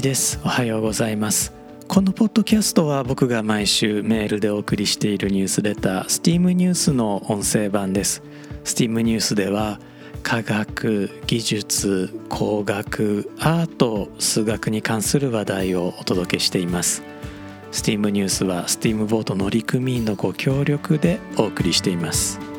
一です。おはようございます。このポッドキャストは僕が毎週メールでお送りしているニュースレター STEAM ニュースの音声版です。STEAM ニュースでは科学技術工学アート数学に関する話題をお届けしています。STEAM ニュースは STEAM ボート乗組員のご協力でお送りしています。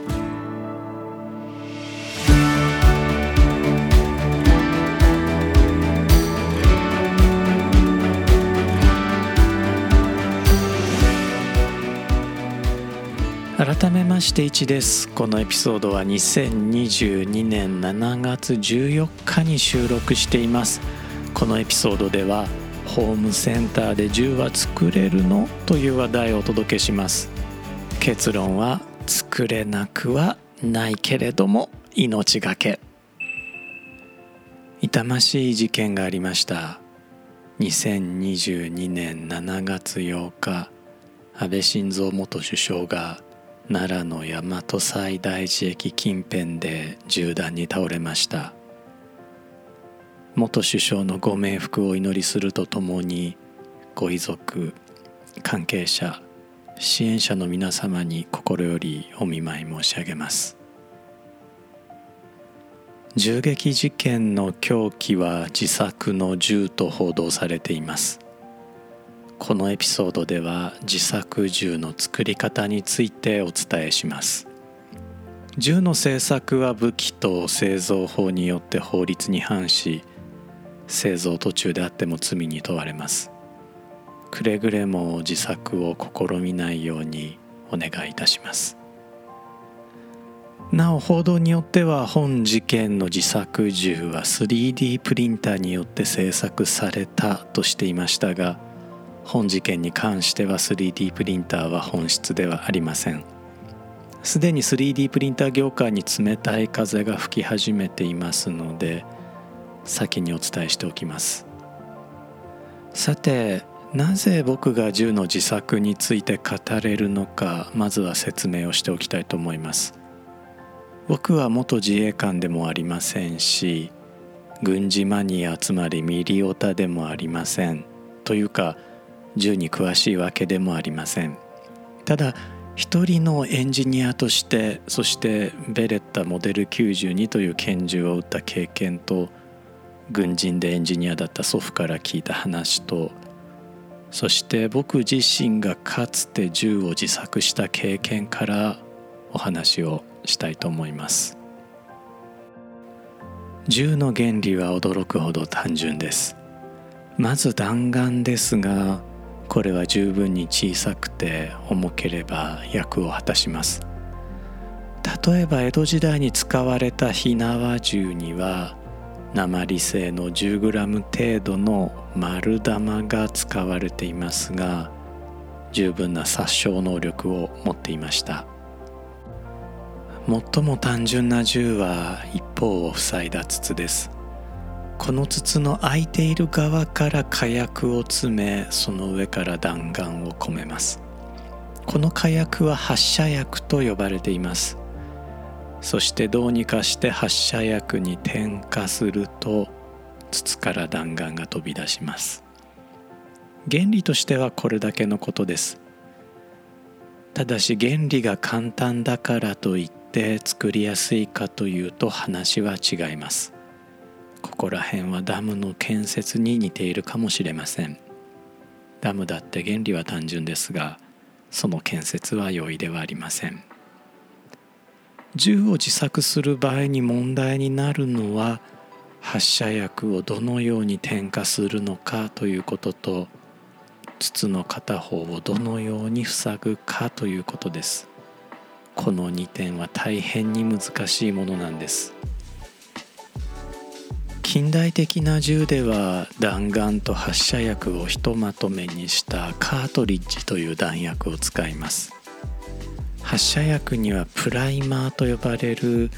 改めまして1です。このエピソードは2022年7月14日に収録しています。このエピソードではホームセンターで銃は作れるのという話題をお届けします。結論は作れなくはないけれども命がけ痛ましい事件がありました。2022年7月8日安倍晋三元首相が奈良の大和西大寺駅近辺で銃弾に倒れました。元首相のご冥福を祈りするとともにご遺族関係者支援者の皆様に心よりお見舞い申し上げます。銃撃事件の凶器は自作の銃と報道されています。このエピソードでは自作銃の作り方についてお伝えします。銃の製作は武器と製造法によって法律に反し製造途中であっても罪に問われます。くれぐれも自作を試みないようにお願いいたします。なお報道によっては本事件の自作銃は 3D プリンターによって製作されたとしていましたが本事件に関しては 3D プリンターは本質ではありません。すでに 3D プリンター業界に冷たい風が吹き始めていますので先にお伝えしておきます。さてなぜ僕が銃の自作について語れるのかまずは説明をしておきたいと思います。僕は元自衛官でもありませんし軍事マニアつまりミリオタでもありません。というか銃に詳しいわけでもありません。ただ一人のエンジニアとしてそしてベレッタモデル92という拳銃を撃った経験と軍人でエンジニアだった祖父から聞いた話とそして僕自身がかつて銃を自作した経験からお話をしたいと思います。銃の原理は驚くほど単純です。まず弾丸ですがこれは十分に小さくて重ければ役を果たします。例えば江戸時代に使われた火縄銃には鉛製の 10g 程度の丸玉が使われていますが十分な殺傷能力を持っていました。最も単純な銃は一方を塞いだ筒です。この筒の開いている側から火薬を詰めその上から弾丸を込めます。この火薬は発射薬と呼ばれています。そしてどうにかして発射薬に点火すると筒から弾丸が飛び出します。原理としてはこれだけのことです。ただし原理が簡単だからといって作りやすいかというと話は違います。ここら辺はダムの建設に似ているかもしれません。ダムだって原理は単純ですがその建設は容易ではありません。銃を自作する場合に問題になるのは発射薬をどのように点火するのかということと筒の片方をどのように塞ぐかということです。この2点は大変に難しいものなんです。近代的な銃では弾丸と発射薬をひとまとめにしたカートリッジという弾薬を使います。発射薬にはプライマーと呼ばれる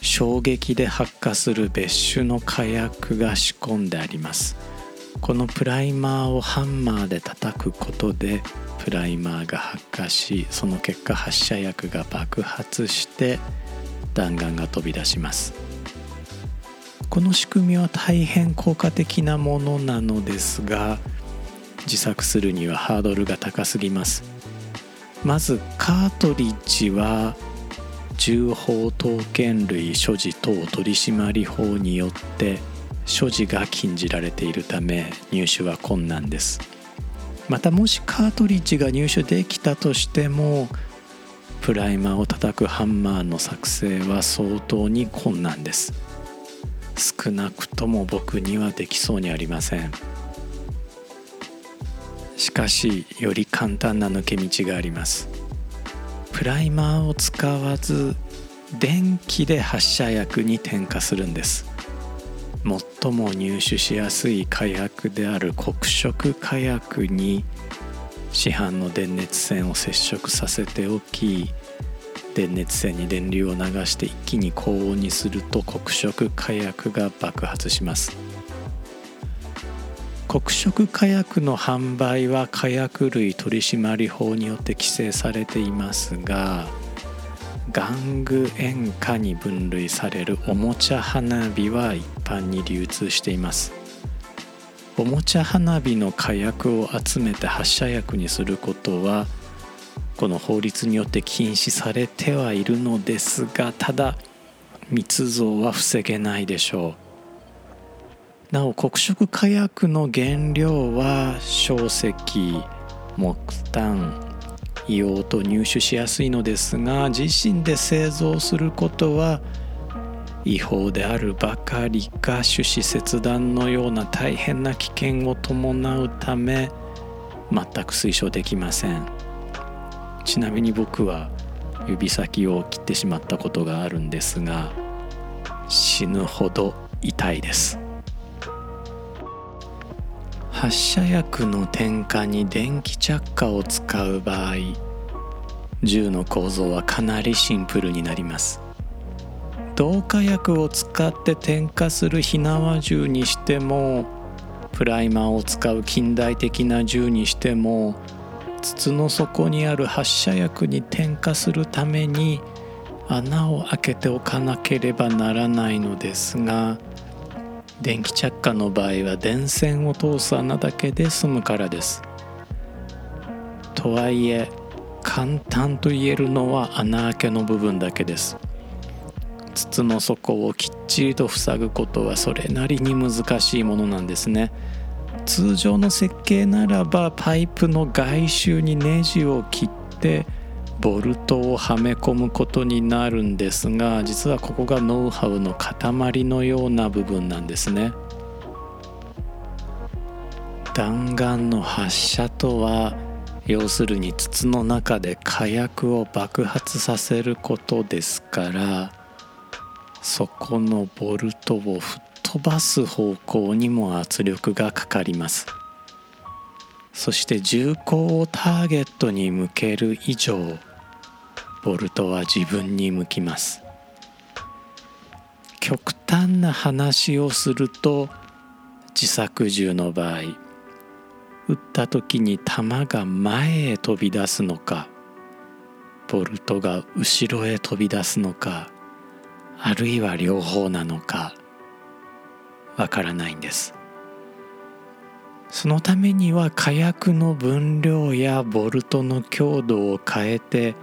衝撃で発火する別種の火薬が仕込んであります。このプライマーをハンマーで叩くことでプライマーが発火しその結果発射薬が爆発して弾丸が飛び出します。この仕組みは大変効果的なものなのですが自作するにはハードルが高すぎます。まずカートリッジは銃砲刀剣類所持等取締法によって所持が禁じられているため入手は困難です。またもしカートリッジが入手できたとしてもプライマーを叩くハンマーの作成は相当に困難です。少なくとも僕にはできそうにありません。しかしより簡単な抜け道があります。プライマーを使わず電気で発射薬に点火するんです。最も入手しやすい火薬である黒色火薬に市販の電熱線を接触させておき電熱線に電流を流して一気に高温にすると黒色火薬が爆発します。黒色火薬の販売は火薬類取締法によって規制されていますが玩具演歌に分類されるおもちゃ花火は一般に流通しています。おもちゃ花火の火薬を集めて発射薬にすることはこの法律によって禁止されてはいるのですがただ密造は防げないでしょうなお黒色火薬の原料は硝石木炭硫黄と入手しやすいのですが自身で製造することは違法であるばかりか種子切断のような大変な危険を伴うため全く推奨できません。ちなみに僕は指先を切ってしまったことがあるんですが死ぬほど痛いです。発射薬の点火に電気着火を使う場合銃の構造はかなりシンプルになります。導火薬を使って点火する火縄銃にしてもプライマーを使う近代的な銃にしても筒の底にある発射薬に点火するために穴を開けておかなければならないのですが電気着火の場合は電線を通す穴だけで済むからです。とはいえ簡単と言えるのは穴開けの部分だけです。筒の底をきっちりと塞ぐことはそれなりに難しいものなんですね。通常の設計ならばパイプの外周にネジを切ってボルトをはめ込むことになるんですが実はここがノウハウの塊のような部分なんですね。弾丸の発射とは要するに筒の中で火薬を爆発させることですからそこのボルトを振っ飛ばす方向にも圧力がかかります。そして銃口をターゲットに向ける以上ボルトは自分に向きます。極端な話をすると自作銃の場合撃った時に弾が前へ飛び出すのかボルトが後ろへ飛び出すのかあるいは両方なのかわからないんです。そのためには火薬の分量やボルトの強度を変えて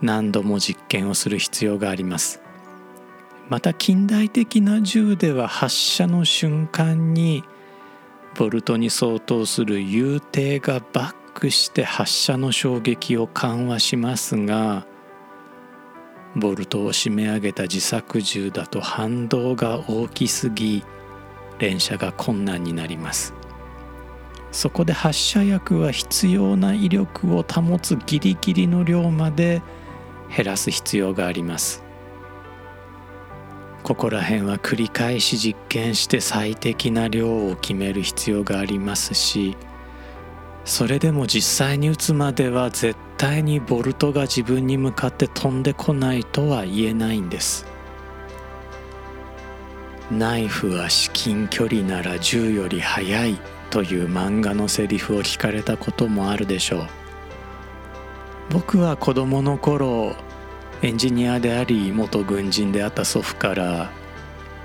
何度も実験をする必要があります。また近代的な銃では発射の瞬間にボルトに相当する遊艇がバックして発射の衝撃を緩和しますがボルトを締め上げた自作銃だと反動が大きすぎ連射が困難になります。そこで発射薬は必要な威力を保つギリギリの量まで減らす必要があります。ここら辺は繰り返し実験して最適な量を決める必要がありますしそれでも実際に撃つまでは絶対にボルトが自分に向かって飛んでこないとは言えないんです。ナイフは至近距離なら銃より速いという漫画のセリフを聞かれたこともあるでしょう。僕は子供の頃エンジニアであり元軍人であった祖父から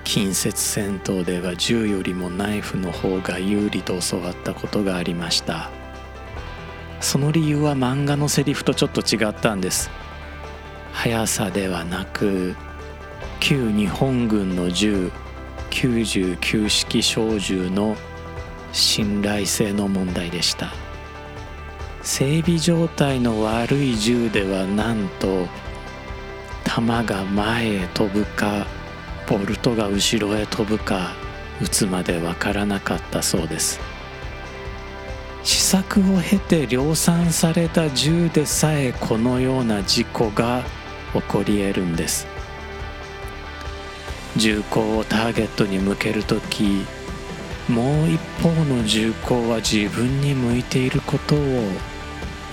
近接戦闘では銃よりもナイフの方が有利と教わったことがありました。その理由は漫画のセリフとちょっと違ったんです。速さではなく旧日本軍の銃99式小銃の信頼性の問題でした。整備状態の悪い銃ではなんと弾が前へ飛ぶかボルトが後ろへ飛ぶか撃つまでわからなかったそうです。試作を経て量産された銃でさえこのような事故が起こり得るんです。銃口をターゲットに向ける時もう一方の銃口は自分に向いていることを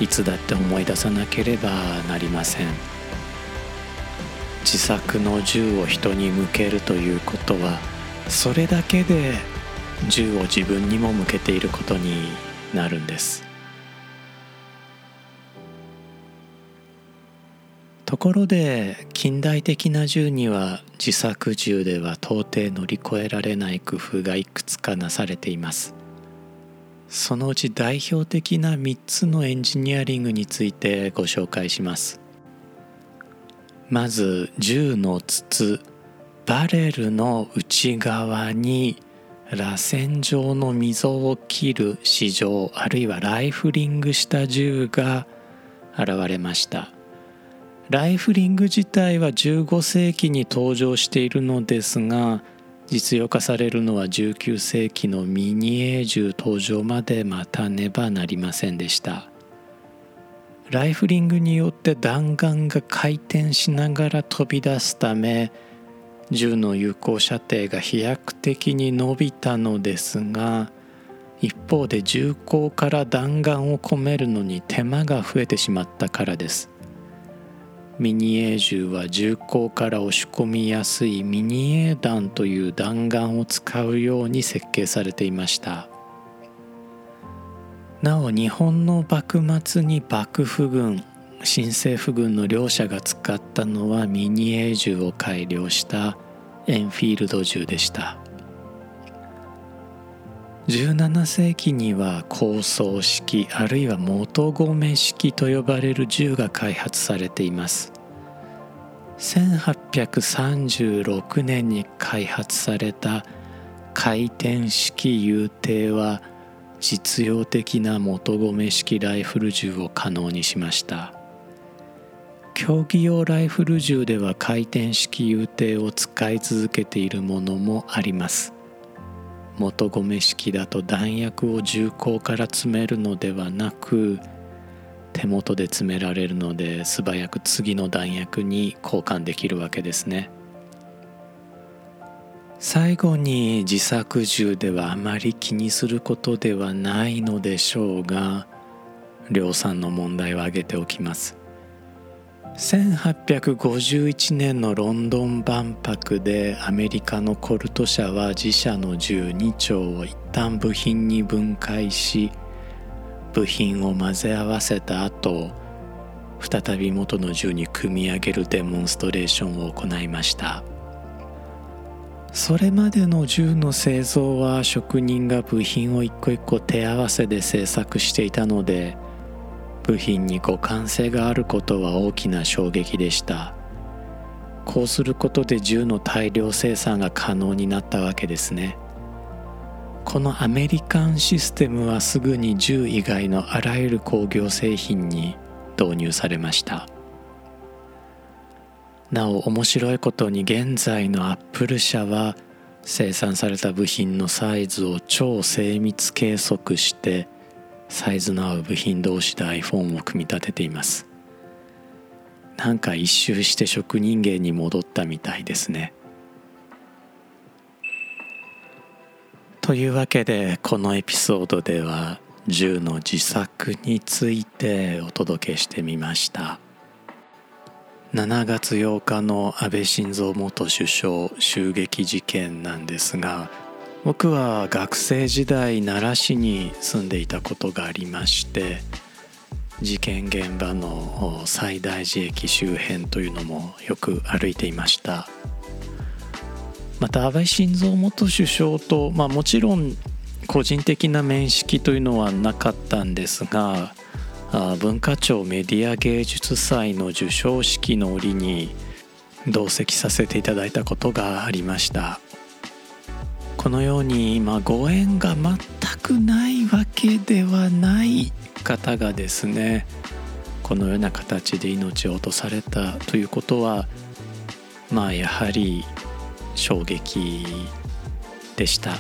いつだって思い出さなければなりません。自作の銃を人に向けるということはそれだけで銃を自分にも向けていることになるんです。ところで近代的な銃には自作銃では到底乗り越えられない工夫がいくつかなされています。そのうち代表的な3つのエンジニアリングについてご紹介します。まず銃の筒バレルの内側に螺旋状の溝を切る市場あるいはライフリングした銃が現れました。ライフリング自体は15世紀に登場しているのですが実用化されるのは19世紀のミニエー銃登場まで待たねばなりませんでした。ライフリングによって弾丸が回転しながら飛び出すため銃の有効射程が飛躍的に伸びたのですが一方で銃口から弾丸を込めるのに手間が増えてしまったからです。ミニエー銃は銃口から押し込みやすいミニエー弾という弾丸を使うように設計されていました。なお日本の幕末に幕府軍新政府軍の両者が使ったのはミニエー銃を改良したエンフィールド銃でした。17世紀には高層式あるいは元米式と呼ばれる銃が開発されています。1836年に開発された回転式遊艇は実用的な元米式ライフル銃を可能にしました。競技用ライフル銃では回転式遊艇を使い続けているものもあります。元米式だと弾薬を銃口から詰めるのではなく手元で詰められるので素早く次の弾薬に交換できるわけですね。最後に自作銃ではあまり気にすることではないのでしょうが量産の問題を挙げておきます。1851年のロンドン万博でアメリカのコルト社は自社の銃2丁を一旦部品に分解し部品を混ぜ合わせた後再び元の銃に組み上げるデモンストレーションを行いました。それまでの銃の製造は職人が部品を一個一個手合わせで製作していたので部品に互換性があることは大きな衝撃でした。こうすることで銃の大量生産が可能になったわけですね。このアメリカンシステムはすぐに銃以外のあらゆる工業製品に導入されました。なお面白いことに現在のアップル社は生産された部品のサイズを超精密計測してサイズの合う部品同士で iPhone を組み立てています。なんか一周して職人芸に戻ったみたいですね。というわけでこのエピソードでは銃の自作についてお届けしてみました。7月8日の安倍晋三元首相襲撃事件なんですが僕は学生時代奈良市に住んでいたことがありまして事件現場の西大寺駅周辺というのもよく歩いていました。また安倍晋三元首相と、まあ、もちろん個人的な面識というのはなかったんですが文化庁メディア芸術祭の授賞式の折に同席させていただいたことがありました。このように今ご縁が全くないわけではない方がですねこのような形で命を落とされたということはまあやはり衝撃でした。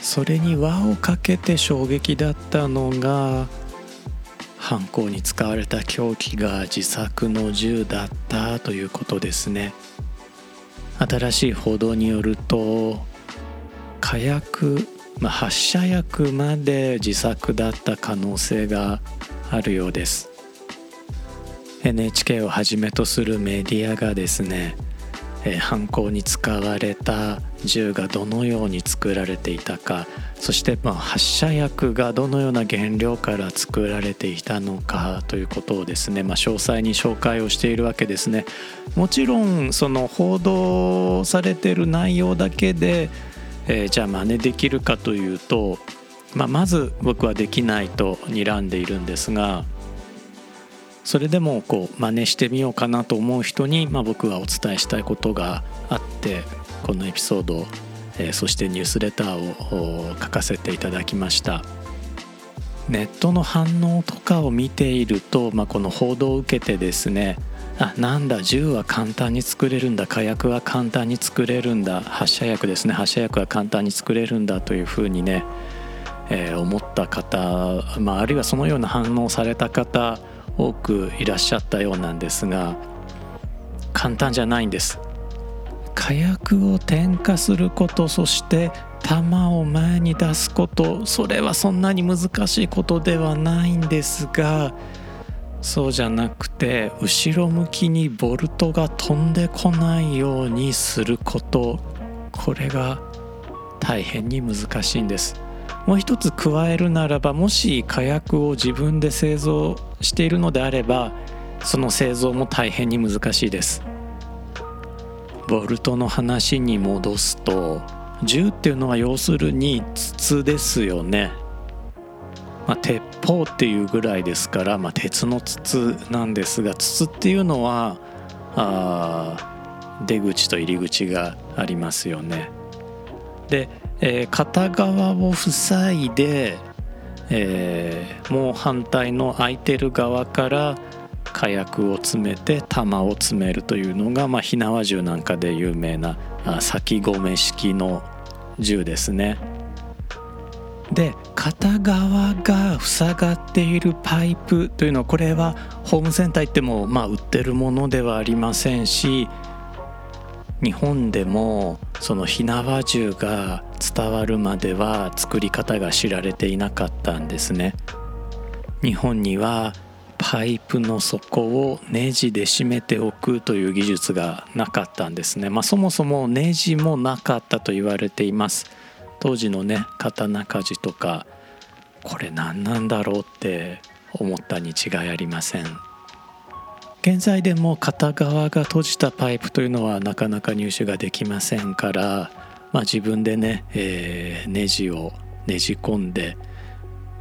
それに輪をかけて衝撃だったのが犯行に使われた凶器が自作の銃だったということですね。新しい報道によると火薬、まあ、発射薬まで自作だった可能性があるようです。NHK をはじめとするメディアがですねえ犯行に使われた銃がどのように作られていたかそしてま発射薬がどのような原料から作られていたのかということをですね、まあ、詳細に紹介をしているわけですね。もちろんその報道されてる内容だけで、えー、じゃあ真似できるかというと、まあ、まず僕はできないと睨んでいるんですがそれでもこう真似してみようかなと思う人に、まあ、僕はお伝えしたいことがあってこのエピソード、えー、そしてニュースレターを書かせていただきました。ネットの反応とかを見ていると、まあ、この報道を受けてですねあなんだ銃は簡単に作れるんだ火薬は簡単に作れるんだ発射薬ですね発射薬は簡単に作れるんだというふうにね、えー、思った方、まあ、あるいはそのような反応された方多くいらっしゃったようなんですが簡単じゃないんです。火薬を点火することそして弾を前に出すことそれはそんなに難しいことではないんですがそうじゃなくて後ろ向きにボルトが飛んでこないようにすることこれが大変に難しいんです。もう一つ加えるならばもし火薬を自分で製造しているのであればその製造も大変に難しいです。ボルトの話に戻すと銃っていうのは要するに筒ですよね、まあ、鉄砲っていうぐらいですから、まあ、鉄の筒なんですが筒っていうのはあ出口と入り口がありますよね。でえー、片側を塞いで、えー、もう反対の空いてる側から火薬を詰めて弾を詰めるというのが、まあ、火縄銃なんかで有名な先込式の銃ですね。で片側が塞がっているパイプというのはこれはホームセンター行ってもまあ売ってるものではありませんし日本でもその火縄銃が伝わるまでは作り方が知られていなかったんですね。日本にはパイプの底をネジで締めておくという技術がなかったんですね、まあ、そもそもネジもなかったと言われています。当時のね刀鍛冶とかこれ何なんだろうって思ったに違いありません。現在でも片側が閉じたパイプというのはなかなか入手ができませんから、まあ、自分でね、えー、ネジをねじ込んで、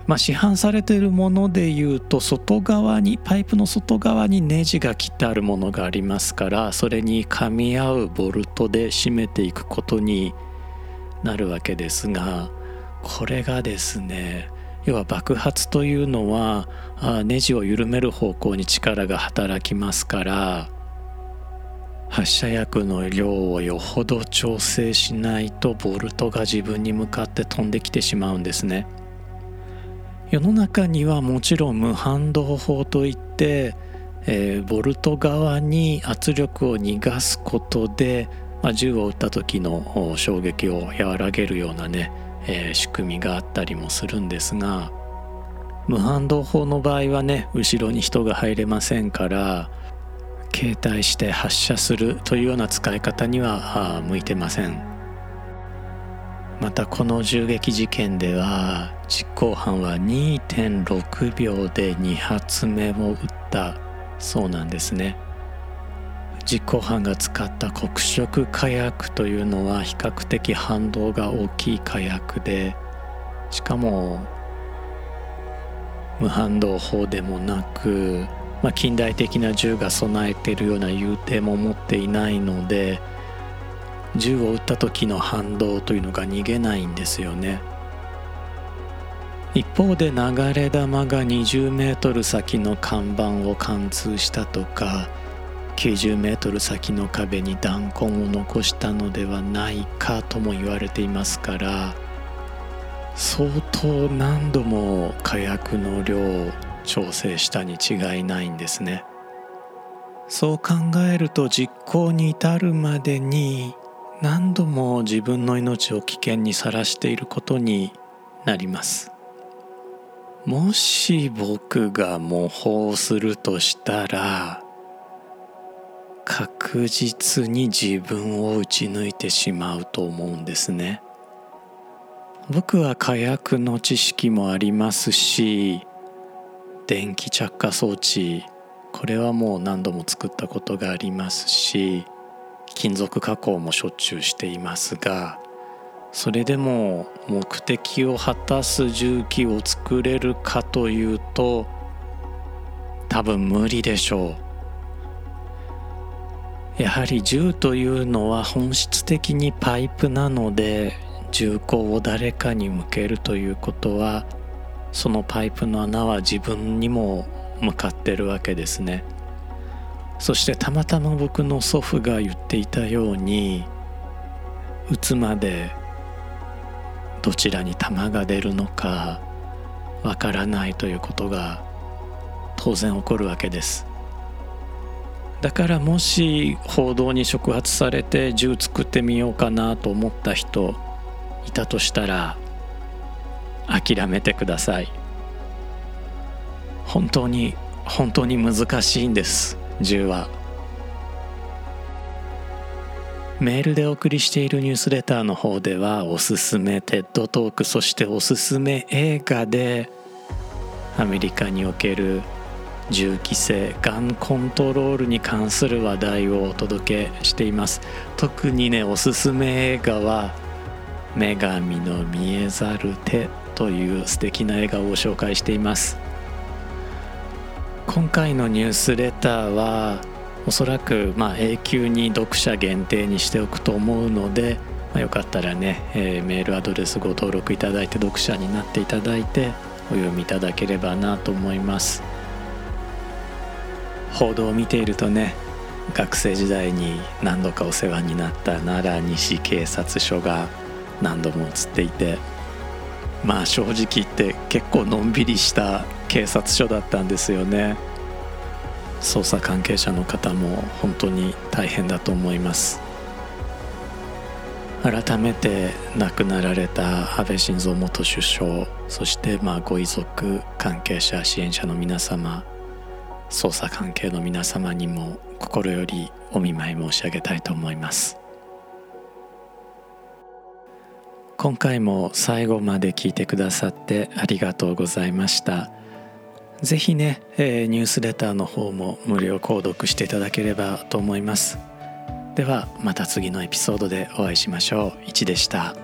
まあ、市販されているものでいうと外側にパイプの外側にネジが切ってあるものがありますからそれに噛み合うボルトで締めていくことになるわけですがこれがですね要は爆発というのはネジを緩める方向に力が働きますから発射薬の量をよほど調整しないとボルトが自分に向かって飛んできてしまうんですね。世の中にはもちろん無反動法といって、えー、ボルト側に圧力を逃がすことで、まあ、銃を撃った時の衝撃を和らげるようなねえー、仕組みがあったりもするんですが無反動砲の場合はね後ろに人が入れませんから携帯して発射するというような使い方には向いてません。またこの銃撃事件では実行犯は2.6秒で2発目を撃ったそうなんですね。実行犯が使った黒色火薬というのは比較的反動が大きい火薬でしかも無反動砲でもなく、まあ、近代的な銃が備えているような遊艇も持っていないので銃を撃った時の反動というのが逃げないんですよね。一方で流れ弾が20メートル先の看板を貫通したとか90メートル先の壁に弾痕を残したのではないかとも言われていますから相当何度も火薬の量を調整したに違いないんですね。そう考えると実行に至るまでに何度も自分の命を危険にさらしていることになります。もし僕が模倣するとしたら確実に自分を打ち抜いてしまうと思うんですね。僕は火薬の知識もありますし電気着火装置これはもう何度も作ったことがありますし金属加工もしょっちゅうしていますがそれでも目的を果たす重機を作れるかというと多分無理でしょう。やはり銃というのは本質的にパイプなので銃口を誰かに向けるということはそのパイプの穴は自分にも向かってるわけですね。そしてたまたま僕の祖父が言っていたように撃つまでどちらに弾が出るのかわからないということが当然起こるわけです。だからもし報道に触発されて銃作ってみようかなと思った人いたとしたら諦めてください。本当に本当に難しいんです銃は。メールでお送りしているニュースレターの方ではおすすめテッドトークそしておすすめ映画でアメリカにおける銃規制ガンコントロールに関する話題をお届けしています。特にねおすすめ映画は「女神の見えざる手」という素敵な映画を紹介しています。今回のニュースレターはおそらくま永久に読者限定にしておくと思うので、まあ、よかったらね、えー、メールアドレスご登録いただいて読者になっていただいてお読みいただければなと思います。報道を見ているとね学生時代に何度かお世話になった奈良西警察署が何度も映っていてまあ正直言って結構のんびりした警察署だったんですよね。捜査関係者の方も本当に大変だと思います。改めて亡くなられた安倍晋三元首相そしてまあご遺族関係者支援者の皆様捜査関係の皆様にも心よりお見舞い申し上げたいと思います。今回も最後まで聞いてくださってありがとうございました。ぜひね、えー、ニュースレターの方も無料購読していただければと思います。ではまた次のエピソードでお会いしましょう。1でした。